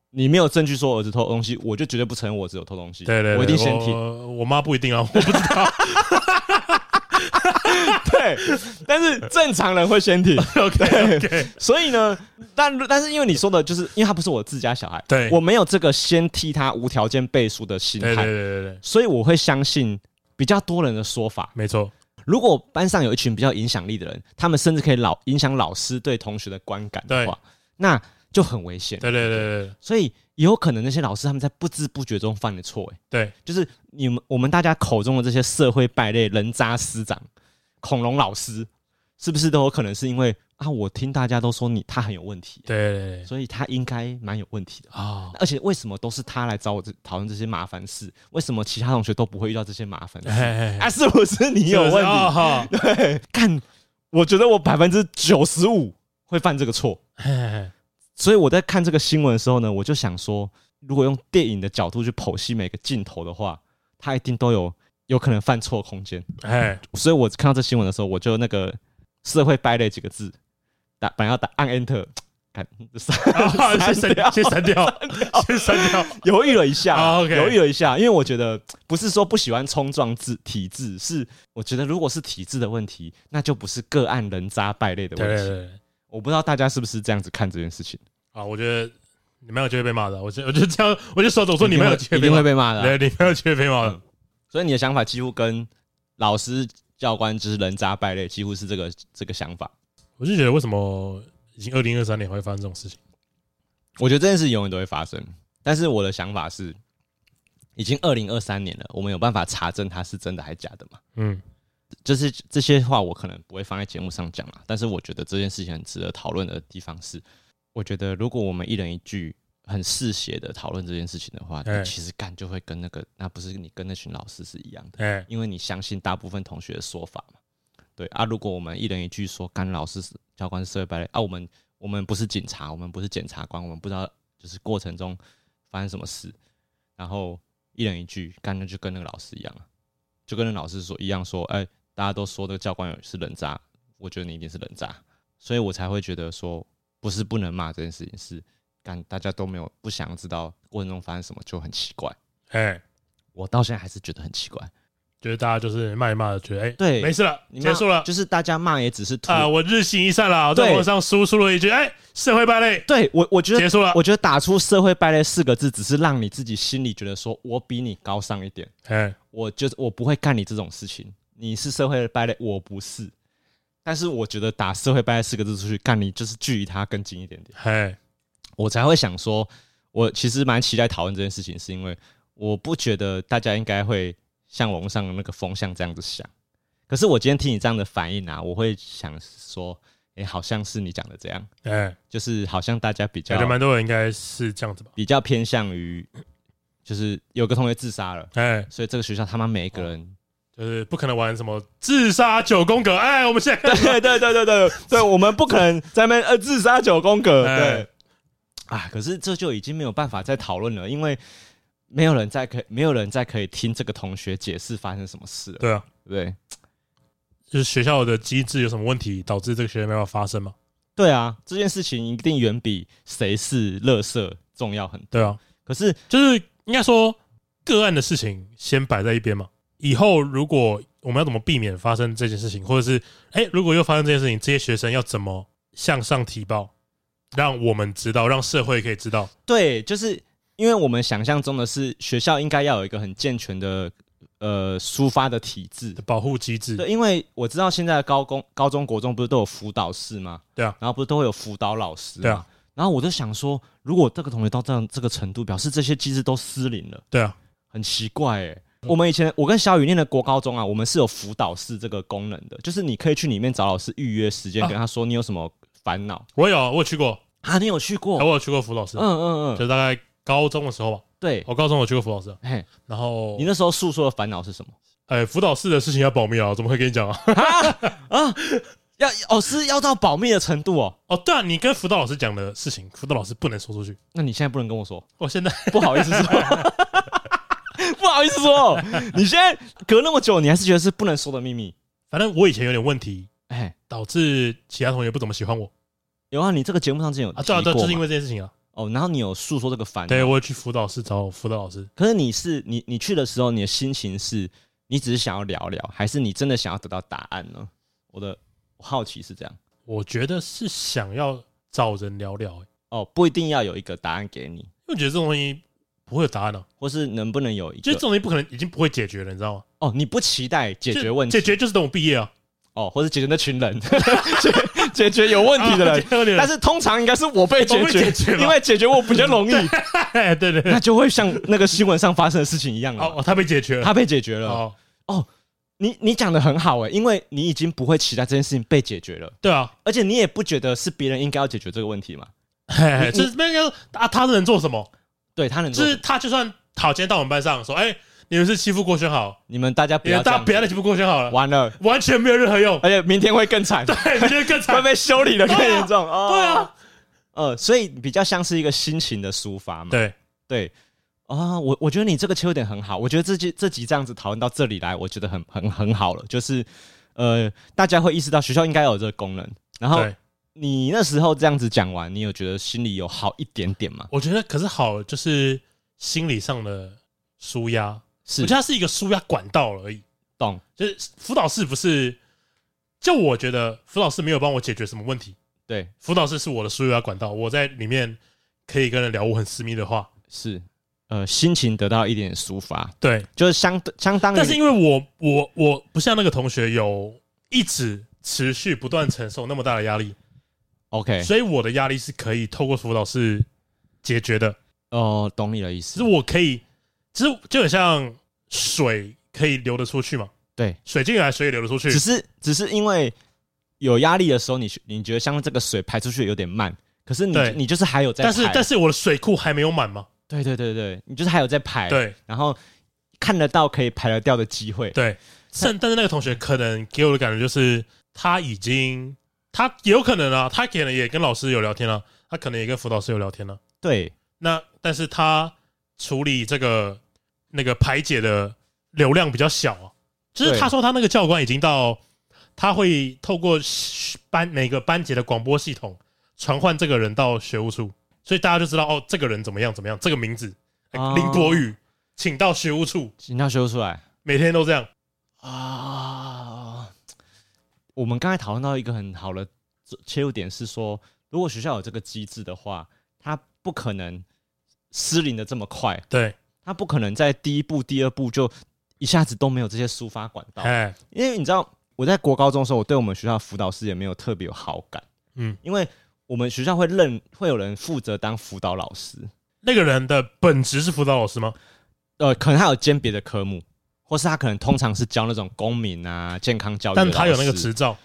你没有证据说儿子偷东西，我就绝对不承认我儿子有偷东西，对对，我一定先挺。我妈不一定啊，我不知道。对，但是正常人会先挺。OK，所以呢，但但是因为你说的，就是因为他不是我自家小孩，对，我没有这个先替他无条件背书的心态，对对对对，所以我会相信比较多人的说法。没错，如果班上有一群比较影响力的人，他们甚至可以老影响老师对同学的观感的话，那就很危险。对对对对，所以有可能那些老师他们在不知不觉中犯的错，哎，对，就是你们我们大家口中的这些社会败类、人渣师长。恐龙老师是不是都有可能是因为啊？我听大家都说你他很有问题，对，所以他应该蛮有问题的啊。而且为什么都是他来找我这讨论这些麻烦事？为什么其他同学都不会遇到这些麻烦事？啊，是不是你有问题？对，看，我觉得我百分之九十五会犯这个错。所以我在看这个新闻的时候呢，我就想说，如果用电影的角度去剖析每个镜头的话，他一定都有。有可能犯错空间，哎，所以我看到这新闻的时候，我就那个社会败类几个字打，本来要打按 Enter，看删先删掉，先删掉，先删掉，犹豫了一下，犹豫了一下，因为我觉得不是说不喜欢冲撞制体制，是我觉得如果是体制的问题，那就不是个案人渣败类的问题。我不知道大家是不是这样子看这件事情啊？我觉得你没有机会被骂的，我觉我就这样，我就说总说你没有机会，一定会被骂的，对，你没有机会被骂的。所以你的想法几乎跟老师、教官就是人渣败类，几乎是这个这个想法。我就觉得为什么已经二零二三年会发生这种事情？我觉得这件事永远都会发生。但是我的想法是，已经二零二三年了，我们有办法查证它是真的还是假的吗？嗯，就是这些话我可能不会放在节目上讲了。但是我觉得这件事情很值得讨论的地方是，我觉得如果我们一人一句。很嗜血的讨论这件事情的话，你其实干就会跟那个那不是你跟那群老师是一样的，因为你相信大部分同学的说法嘛。对啊，如果我们一人一句说干扰是教官是社会败类啊，我们我们不是警察，我们不是检察官，我们不知道就是过程中发生什么事，然后一人一句干那就跟那个老师一样了，就跟那老师说一样说，哎，大家都说这个教官是人渣，我觉得你一定是人渣，所以我才会觉得说不是不能骂这件事情是。干大家都没有不想知道过程中发生什么，就很奇怪。哎，我到现在还是觉得很奇怪，觉得大家就是骂一骂，觉得哎，对，没事了，结束了，就是大家骂也只是啊，我日行一善了，我在网上输出了一句，哎，社会败类。对我，我觉得结束了。我觉得打出“社会败类”四个字，只是让你自己心里觉得说我比你高尚一点。哎，我就是我不会干你这种事情，你是社会败类，我不是。但是我觉得打“社会败类”四个字出去干你，就是距离他更近一点点。嘿。我才会想说，我其实蛮期待讨论这件事情，是因为我不觉得大家应该会像网络上的那个风向这样子想。可是我今天听你这样的反应啊，我会想说，哎、欸，好像是你讲的这样，哎，就是好像大家比较，感觉蛮多人应该是这样子吧，比较偏向于，就是有个同学自杀了，哎，所以这个学校他们每一个人就是不可能玩什么自杀九宫格，哎，我们现在对对对对对对，我们不可能在那呃自杀九宫格，对。啊！可是这就已经没有办法再讨论了，因为没有人再可以，没有人再可以听这个同学解释发生什么事了。对啊，对，就是学校的机制有什么问题，导致这个学校没办法发生吗？对啊，这件事情一定远比谁是垃圾重要很多。对啊，可是就是应该说个案的事情先摆在一边嘛。以后如果我们要怎么避免发生这件事情，或者是哎、欸，如果又发生这件事情，这些学生要怎么向上提报？让我们知道，让社会可以知道。对，就是因为我们想象中的是学校应该要有一个很健全的呃抒发的体制的保护机制。对，因为我知道现在的高中、高中、国中不是都有辅导室吗？对啊，然后不是都会有辅导老师？对啊，然后我就想说，如果这个同学到这样这个程度，表示这些机制都失灵了。对啊，很奇怪哎、欸。我们以前我跟小雨念的国高中啊，我们是有辅导室这个功能的，就是你可以去里面找老师预约时间，跟他说你有什么烦恼。我有，我有去过啊，你有去过？我有去过辅导室。嗯嗯嗯，就大概高中的时候吧。对，我高中我去过辅导室。嘿，然后你那时候诉说的烦恼是什么？哎，辅导室的事情要保密啊，怎么会跟你讲啊？啊，要哦，是要到保密的程度哦。哦，对啊，你跟辅导老师讲的事情，辅导老师不能说出去。那你现在不能跟我说？我现在 不好意思说，不好意思说，你现在隔那么久，你还是觉得是不能说的秘密。反正我以前有点问题，哎，导致其他同学不怎么喜欢我。有啊，你这个节目上之前有啊，对啊，对，就是因为这件事情啊。哦，然后你有诉说这个烦恼，对，我有去辅导室找辅导老师。可是你是你你去的时候，你的心情是，你只是想要聊聊，还是你真的想要得到答案呢？我的我好奇是这样，我觉得是想要找人聊聊。哦，不一定要有一个答案给你，因为我觉得这种东西不会有答案的，或是能不能有一个，就这种东西不可能已经不会解决了，你知道吗？哦，你不期待解决问题，解决就是等我毕业啊。哦，或者解决那群人，解 解决有问题的人，但是通常应该是我被解决，因为解决我比较容易。对对对，那就会像那个新闻上发生的事情一样哦，他被解决了，他被解决了。哦哦，你你讲的很好诶，因为你已经不会期待这件事情被解决了。对啊，而且你也不觉得是别人应该要解决这个问题嘛？就是那个啊，他能做什么？对他能，就是他就算好，今天到我们班上说，哎。你们是欺负郭轩豪，你们大家不要，大家不要再欺负郭轩豪了，完了，完全没有任何用，而且明天会更惨，对，明天更惨，会被修理的更严重，对啊，呃，所以比较像是一个心情的抒发嘛，对。对。啊，我我觉得你这个切入点很好，我觉得这集这集这样子讨论到这里来，我觉得很很很好了，就是呃，大家会意识到学校应该有这个功能，然后你那时候这样子讲完，你有觉得心里有好一点点吗？我觉得可是好，就是心理上的舒压。是我觉得它是一个舒压管道而已，懂？就是辅导室不是，就我觉得辅导室没有帮我解决什么问题。对，辅导室是我的舒压管道，我在里面可以跟人聊我很私密的话，是，呃，心情得到一点抒发。对，就是相相当于，但是因为我我我不像那个同学有一直持续不断承受那么大的压力，OK，所以我的压力是可以透过辅导室解决的。哦，懂你的意思，是我可以。其实就很像水可以流得出去嘛，对，水进来，水也流得出去。只是只是因为有压力的时候，你你觉得像这个水排出去有点慢，可是你对你就是还有在排，但是但是我的水库还没有满吗？对对对对，你就是还有在排，对，然后看得到可以排得掉的机会，对。但但是那个同学可能给我的感觉就是他已经他有可能啊，他可能也跟老师有聊天了，他可能也跟辅导师有聊天了，对。那但是他处理这个。那个排解的流量比较小啊，就是他说他那个教官已经到，他会透过班每个班级的广播系统传唤这个人到学务处，所以大家就知道哦，这个人怎么样怎么样，这个名字林国宇，请到学务处，请到学务处来，每天都这样啊。我们刚才讨论到一个很好的切入点是说，如果学校有这个机制的话，他不可能失灵的这么快，对。他不可能在第一步、第二步就一下子都没有这些抒发管道，因为你知道我在国高中的时候，我对我们学校辅导师也没有特别有好感，嗯，因为我们学校会认会有人负责当辅导老师，那个人的本职是辅导老师吗？呃，可能他有兼别的科目，或是他可能通常是教那种公民啊、健康教育，但他有那个执照，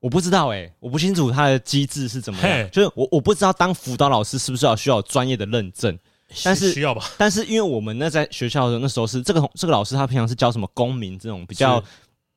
我不知道哎、欸，我不清楚他的机制是怎么样，就是我我不知道当辅导老师是不是要需要专业的认证。但是需要吧？但是因为我们那在学校的那时候是这个这个老师，他平常是教什么公民这种比较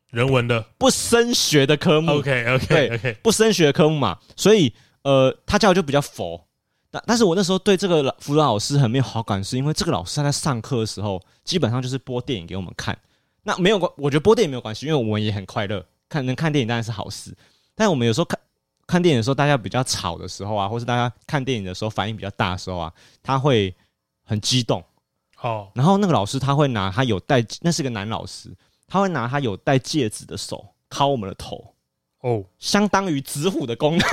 人文的不升学的科目。OK OK OK，不升学的科目嘛，所以呃，他教的就比较佛。但但是我那时候对这个辅导老师很没有好感，是因为这个老师他在上课的时候基本上就是播电影给我们看。那没有关，我觉得播电影没有关系，因为我们也很快乐，看能看电影当然是好事。但我们有时候看看电影的时候，大家比较吵的时候啊，或是大家看电影的时候反应比较大的时候啊，他会。很激动，好，然后那个老师他会拿他有戴，那是个男老师，他会拿他有戴戒指的手敲我们的头，哦，相当于指虎的功能。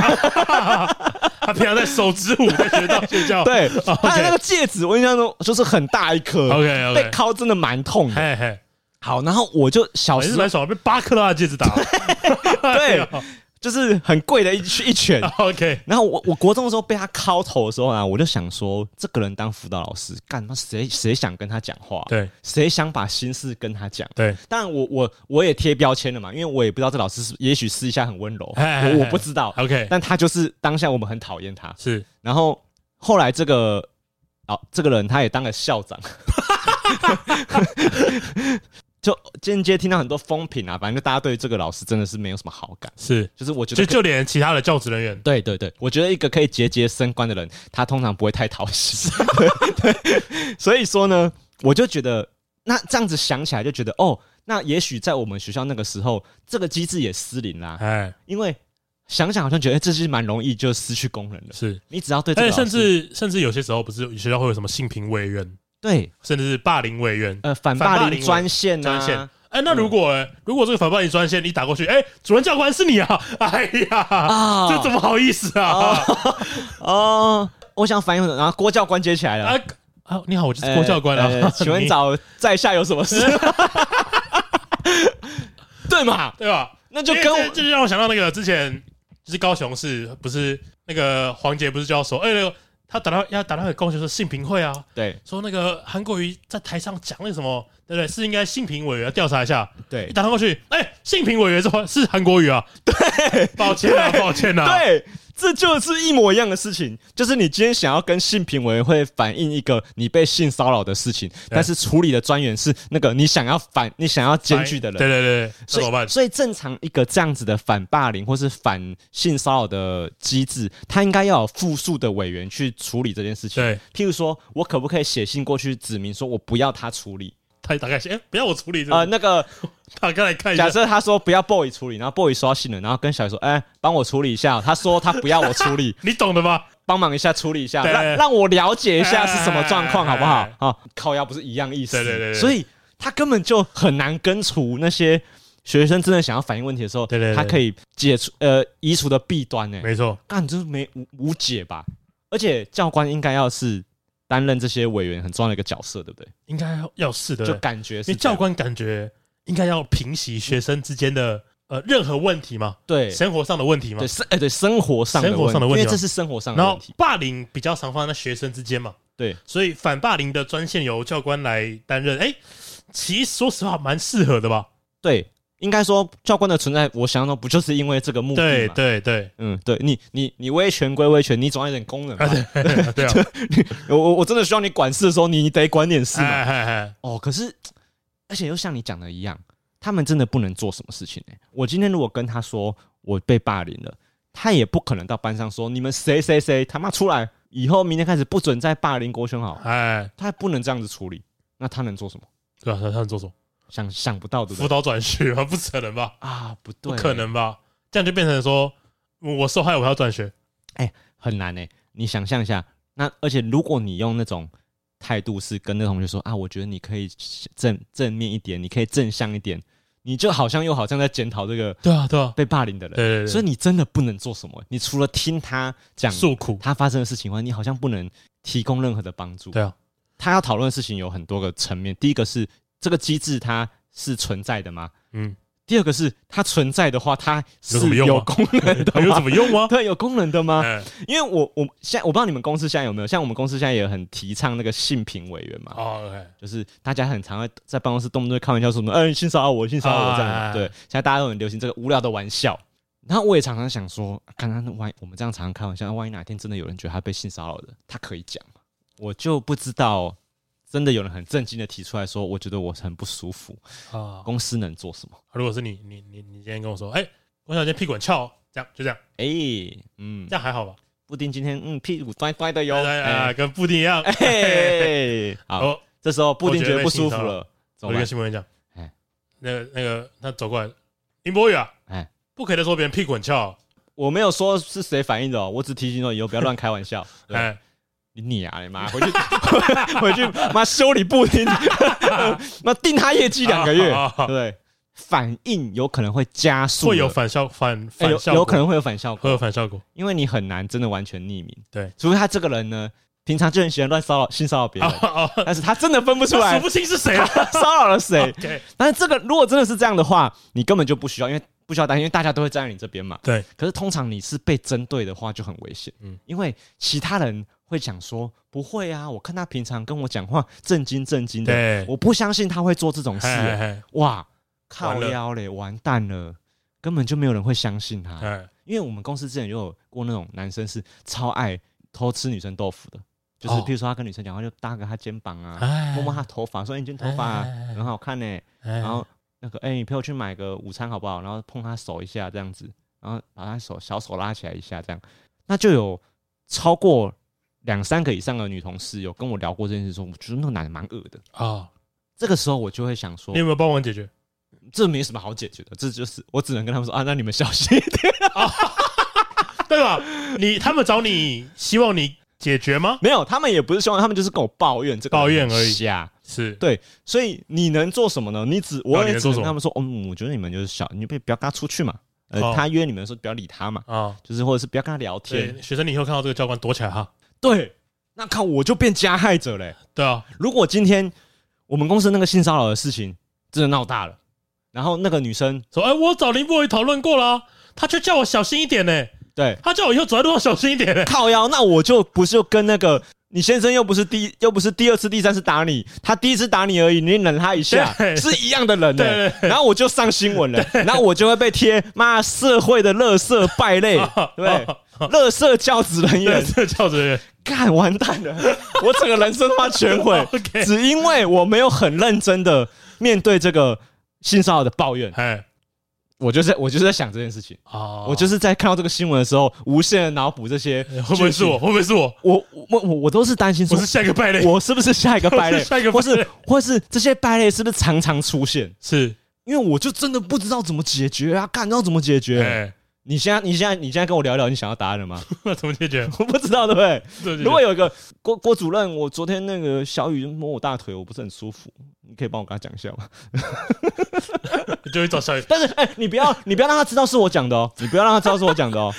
他平常在手指虎在学校睡觉，对，他的那个戒指我印象中就是很大一颗，OK，被敲真的蛮痛的。嘿嘿，好，然后我就小时候手被八克拉的戒指打，对，就是很贵的一一拳。OK，然后我我国中的时候被他敲头的时候呢，我就想说，这个人当辅导老师干嘛？谁谁想跟他讲话？对，谁想把心事跟他讲？对，当然我我我也贴标签了嘛，因为我也不知道这老师是也许私下很温柔，我我不知道。OK，但他就是当下我们很讨厌他，是。然后后来这个哦，这个人他也当了校长。就间接听到很多风评啊，反正就大家对这个老师真的是没有什么好感。是，就是我觉得，就就连其他的教职人员，对对对，我觉得一个可以节节升官的人，他通常不会太讨喜。对，所以说呢，我就觉得，那这样子想起来就觉得，哦，那也许在我们学校那个时候，这个机制也失灵啦。哎，因为想想好像觉得这是蛮容易就失去功能的。是你只要对这个，甚至甚至有些时候不是学校会有什么性平委员。对，甚至是霸凌委员，呃，反霸凌专线专线。哎，那如果如果这个反霸凌专线你打过去，哎，主任教官是你啊？哎呀，这怎么好意思啊？哦，我想反映，然后郭教官接起来了。啊，你好，我就是郭教官啊。请问找在下有什么事？对嘛？对吧？那就跟我，就是让我想到那个之前，就是高雄市不是那个黄杰不是就要说，哎，那个。他打到要打到给高雄说性平会啊，对，说那个韩国瑜在台上讲那个什么，对不对？是应该性平委员调查一下，对，一打他过去，哎，性平委员是是韩国语啊，对，抱歉啊，抱歉啊，对。这就是一模一样的事情，就是你今天想要跟性平委员会反映一个你被性骚扰的事情，但是处理的专员是那个你想要反你想要检举的人，对对对，所以所以正常一个这样子的反霸凌或是反性骚扰的机制，他应该要有复数的委员去处理这件事情。对，譬如说我可不可以写信过去指明说我不要他处理？他大概写，哎，不要我处理。呃，那个，打开来看一下。假设他说不要 boy 处理，然后 boy 刷新了，然后跟小孩说，哎，帮我处理一下。他说他不要我处理，你懂的吗？帮忙一下处理一下，让让我了解一下是什么状况，好不好？啊，靠腰不是一样意思。对对对。所以他根本就很难根除那些学生真的想要反映问题的时候，对对，他可以解除呃移除的弊端呢。没错，干就是没无无解吧？而且教官应该要是。担任这些委员很重要的一个角色，对不对？应该要要是的，就感觉是，因为教官感觉应该要平息学生之间的呃任何问题嘛，对，生活上的问题嘛，对，生哎对，生活上生活上的问题，因为这是生活上的问题。霸凌比较常发生在学生之间嘛，对，所以反霸凌的专线由教官来担任，哎，其实说实话蛮适合的吧？对。应该说，教官的存在，我想象中不就是因为这个目的吗？对对对，嗯，对你你你威权归威权，你总要有点功能吧？对对啊，我我我真的需要你管事的时候，你得管点事嘛。哦，可是，而且又像你讲的一样，他们真的不能做什么事情呢？我今天如果跟他说我被霸凌了，他也不可能到班上说你们谁谁谁他妈出来，以后明天开始不准再霸凌国权好。哎，他不能这样子处理，那他能做什么？对啊，他他能做什么？想想不到的辅导转学吗？不可能吧？啊，不对，不可能吧？这样就变成说我受害，我要转学，哎，很难哎。你想象一下，那而且如果你用那种态度是跟那同学说啊，我觉得你可以正正面一点，你可以正向一点，你就好像又好像在检讨这个对啊对啊被霸凌的人，对对对。所以你真的不能做什么，你除了听他讲诉苦，他发生的事情外，你好像不能提供任何的帮助。对啊，他要讨论的事情有很多个层面，第一个是。这个机制它是存在的吗？嗯。第二个是它存在的话，它是有功能的，有什么用吗？对，有功能的吗？因为我我现在我不知道你们公司现在有没有，像我们公司现在也很提倡那个性平委员嘛。就是大家很常会在办公室动不动开玩笑说什么，哎，性骚扰我，性骚扰我这样。对，现在大家都很流行这个无聊的玩笑。然后我也常常想说，刚刚万一我们这样常常开玩笑，万一哪天真的有人觉得他被性骚扰了，他可以讲？我就不知道。真的有人很震惊的提出来说：“我觉得我很不舒服啊，公司能做什么？如果是你，你你你今天跟我说，哎，我想今天屁股很翘，这样就这样，哎，嗯，这样还好吧？布丁今天嗯屁股乖乖的哟，哎，跟布丁一样，哎，好，这时候布丁觉得不舒服了，我就跟新闻讲，哎，那个那个他走过来，林博宇啊，哎，不可以再说别人屁股很翘，我没有说是谁反应的，我只提醒说以后不要乱开玩笑，哎。”你你啊，你妈回去 回去妈修理布丁，那定他业绩两个月，对，反应有可能会加速，会有反效反反效有可能会有反效果，会有反效果，因为你很难真的完全匿名，对，除非他这个人呢，平常就很喜欢乱骚扰性骚扰别人，但是他真的分不出来，数不清是谁骚扰了谁，但是这个如果真的是这样的话，你根本就不需要，因为不需要担心，因为大家都会站在你这边嘛。对。可是通常你是被针对的话，就很危险。嗯，因为其他人会讲说不会啊，我看他平常跟我讲话正经正经的，我不相信他会做这种事。嘿嘿哇，靠腰嘞，完蛋了，根本就没有人会相信他。因为我们公司之前就有过那种男生是超爱偷吃女生豆腐的，就是譬如说他跟女生讲话就搭个他肩膀啊，摸摸他头发，说你今天头发很好看呢，然后。那个，哎、欸，你陪我去买个午餐好不好？然后碰他手一下，这样子，然后把他手小手拉起来一下，这样，那就有超过两三个以上的女同事有跟我聊过这件事，说我觉得那个男的蛮恶的啊。哦、这个时候我就会想说，你有没有帮忙解决？这没什么好解决的，这就是我只能跟他们说啊，那你们小心一点，哦、对吧？你他们找你，希望你解决吗？没有，他们也不是希望，他们就是跟我抱怨这个抱怨而已呀。是对，所以你能做什么呢？你只我也只能跟他们说，嗯，我觉得你们就是小，你不不要跟他出去嘛。呃，他约你们的时候不要理他嘛，啊，就是或者是不要跟他聊天。学生，你以后看到这个教官躲起来哈。对，那看我就变加害者嘞。对啊，如果今天我们公司那个性骚扰的事情真的闹大了，然后那个女生说，哎，我找林博宇讨论过了，他却叫我小心一点呢。对，他叫我以后走在路上小心一点呢。靠腰，那我就不是就跟那个。你先生又不是第又不是第二次、第三次打你，他第一次打你而已，你忍他一下，是一样的人呢。然后我就上新闻了，然后我就会被贴妈社会的垃圾败类，对，垃圾教子人员，垃圾教子人员，干完蛋了，我整个人生他妈全毁，只因为我没有很认真的面对这个性骚扰的抱怨。我就是在我就是在想这件事情啊，我就是在看到这个新闻的时候，无限的脑补这些会不会是我？会不会是我？我我我我都是担心说，我是下一个败类，我是不是下一个败类？下一个，或是或是这些败类是不是常常出现？是因为我就真的不知道怎么解决啊，干，知道怎么解决？你现在你现在你现在跟我聊聊，你想要答案了吗？怎么解决？我不知道，对不对？如果有一个郭郭主任，我昨天那个小雨摸我大腿，我不是很舒服，你可以帮我跟他讲一下吗？你 就会找小雨，但是哎、欸，你不要你不要让他知道是我讲的哦，你不要让他知道是我讲的哦。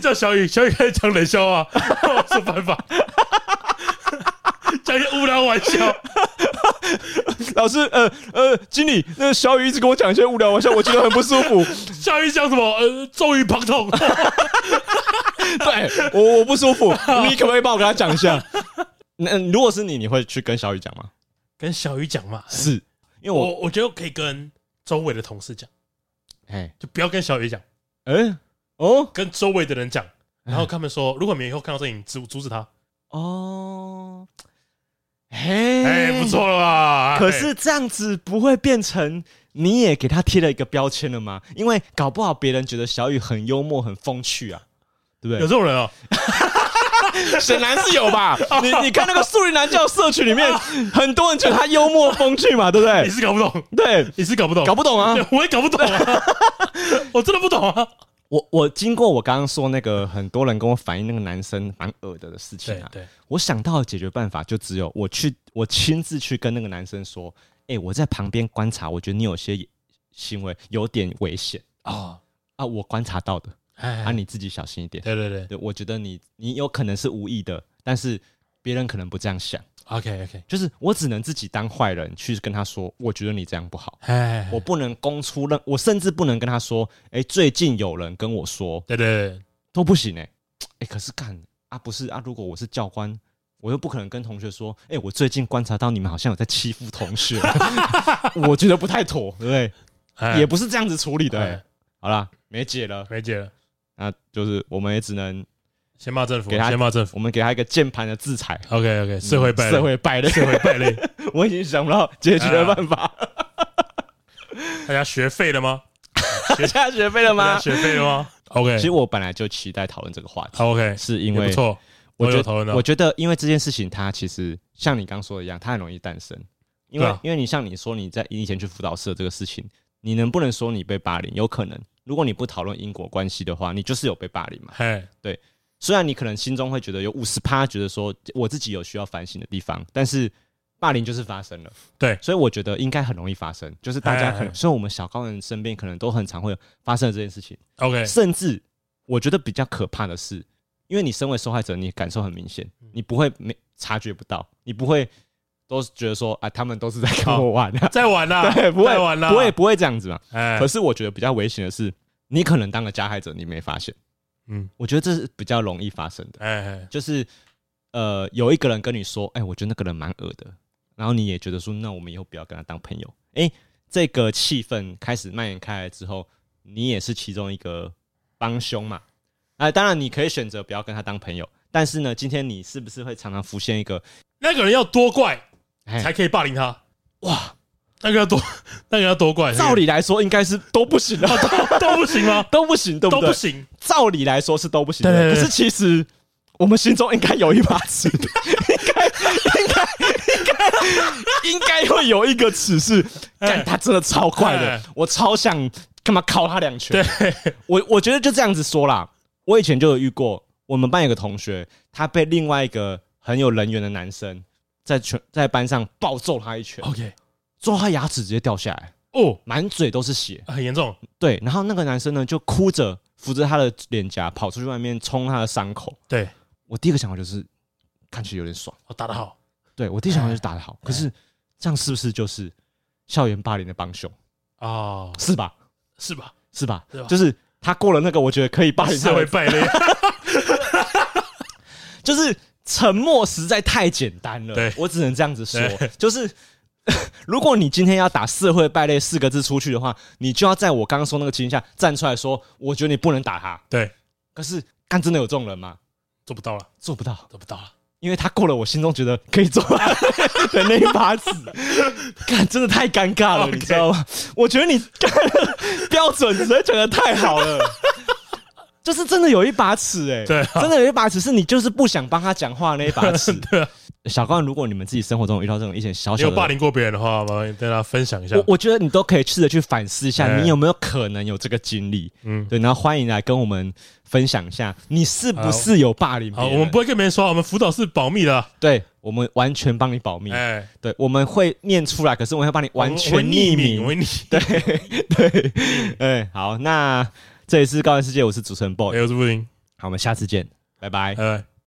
叫小雨，小雨开始讲冷笑话，是办法。讲一些无聊玩笑，老师，呃呃，经理，那个小雨一直跟我讲一些无聊玩笑，我觉得很不舒服。小雨讲什么？呃，周瑜胖痛。对我我不舒服，你可不可以帮我跟他讲一下？那如果是你，你会去跟小雨讲吗？跟小雨讲嘛？是因为我我，我觉得可以跟周围的同事讲，哎嘿，就不要跟小雨讲。哎、欸，哦，跟周围的人讲，然后他们说，如果你们以后看到这影，阻阻止他。哦。嘿，哎，不错了吧？可是这样子不会变成你也给他贴了一个标签了吗？因为搞不好别人觉得小雨很幽默、很风趣啊，对不对？有这种人哦，显然是有吧？你你看那个素林南教社群里面，很多人觉得他幽默风趣嘛，对不对？你是搞不懂，对，你是搞不懂，搞不懂啊！我也搞不懂啊，我真的不懂啊。我我经过我刚刚说那个很多人跟我反映那个男生蛮恶的的事情啊，对，对。我想到的解决办法就只有我去我亲自去跟那个男生说，哎、欸，我在旁边观察，我觉得你有些行为有点危险。啊啊，我观察到的，啊，你自己小心一点。对对对，对，我觉得你你有可能是无意的，但是别人可能不这样想。OK OK，就是我只能自己当坏人去跟他说，我觉得你这样不好，我不能供出任，我甚至不能跟他说，哎、欸，最近有人跟我说，对对对，都不行哎、欸，哎、欸，可是干啊，不是啊，如果我是教官，我又不可能跟同学说，哎、欸，我最近观察到你们好像有在欺负同学，我觉得不太妥，对不对？嘿也不是这样子处理的、好啦，没解了，没解了，那就是我们也只能。先骂政府，给他先骂政府，我们给他一个键盘的制裁。OK OK，社会败类，社会败类，社会败类。我已经想不到解决的办法。大家学废了吗？大家学废了吗？学废了吗？OK。其实我本来就期待讨论这个话题。OK，是因为不错，我有讨论到。我觉得，因为这件事情，它其实像你刚说的一样，它很容易诞生。因为，因为你像你说你在以前去辅导室这个事情，你能不能说你被霸凌？有可能。如果你不讨论因果关系的话，你就是有被霸凌嘛？嘿，对。虽然你可能心中会觉得有五十趴，觉得说我自己有需要反省的地方，但是霸凌就是发生了，对，所以我觉得应该很容易发生，就是大家可能，所以我们小高人身边可能都很常会发生这件事情。OK，甚至我觉得比较可怕的是，因为你身为受害者，你感受很明显，你不会没察觉不到，你不会都是觉得说，啊，他们都是在跟我玩啊，在玩啊，对，不会玩了，不会不会这样子嘛。哎，可是我觉得比较危险的是，你可能当个加害者，你没发现。嗯，我觉得这是比较容易发生的。哎，就是呃，有一个人跟你说，哎，我觉得那个人蛮恶的，然后你也觉得说，那我们以后不要跟他当朋友。哎，这个气氛开始蔓延开来之后，你也是其中一个帮凶嘛。哎，当然你可以选择不要跟他当朋友，但是呢，今天你是不是会常常浮现一个那个人要多怪才可以霸凌他？哇，那个要多，那个要多怪？照理来说应该是都不行的，都不行吗？都不行，对不对？都不行。照理来说是都不行的，可是其实我们心中应该有一把尺，应该应该应该应该会有一个尺是，干他真的超快的，我超想干嘛敲他两拳？对，我我觉得就这样子说啦。我以前就有遇过，我们班有个同学，他被另外一个很有人缘的男生在全在班上暴揍他一拳，OK，揍他牙齿直接掉下来，哦，满嘴都是血，很严重。对，然后那个男生呢就哭着扶着他的脸颊跑出去外面冲他的伤口。对，我第一个想法就是看起来有点爽，我打得好。对，我第一个想法就是打得好，可是这样是不是就是校园霸凌的帮凶哦？是吧？是吧？是吧？就是。他过了那个，我觉得可以霸凌社会败类，就是沉默实在太简单了。对，我只能这样子说，就是 如果你今天要打“社会败类”四个字出去的话，你就要在我刚刚说那个情况下站出来说，我觉得你不能打他。对，可是干真的有这种人吗？做不到了，做不到，做不到了。因为他过了我心中觉得可以做 的那一把尺，干真的太尴尬了，你知道吗？我觉得你标准实在讲的太好了，就是真的有一把尺哎，对，真的有一把尺是你就是不想帮他讲话那一把尺。小高，如果你们自己生活中遇到这种一些小小的，有霸凌过别人的话，麻烦跟大家分享一下。我我觉得你都可以试着去反思一下，你有没有可能有这个经历？嗯，对，然后欢迎来跟我们分享一下，你是不是有霸凌？好，我们不会跟别人说，我们辅导是保密的，对，我们完全帮你保密。哎，对，我们会念出来，可是我们会帮你完全匿名。对对，哎，好，那这里是高玩世界，我是主持人 boy，我是布丁，好，我们下次见，拜拜。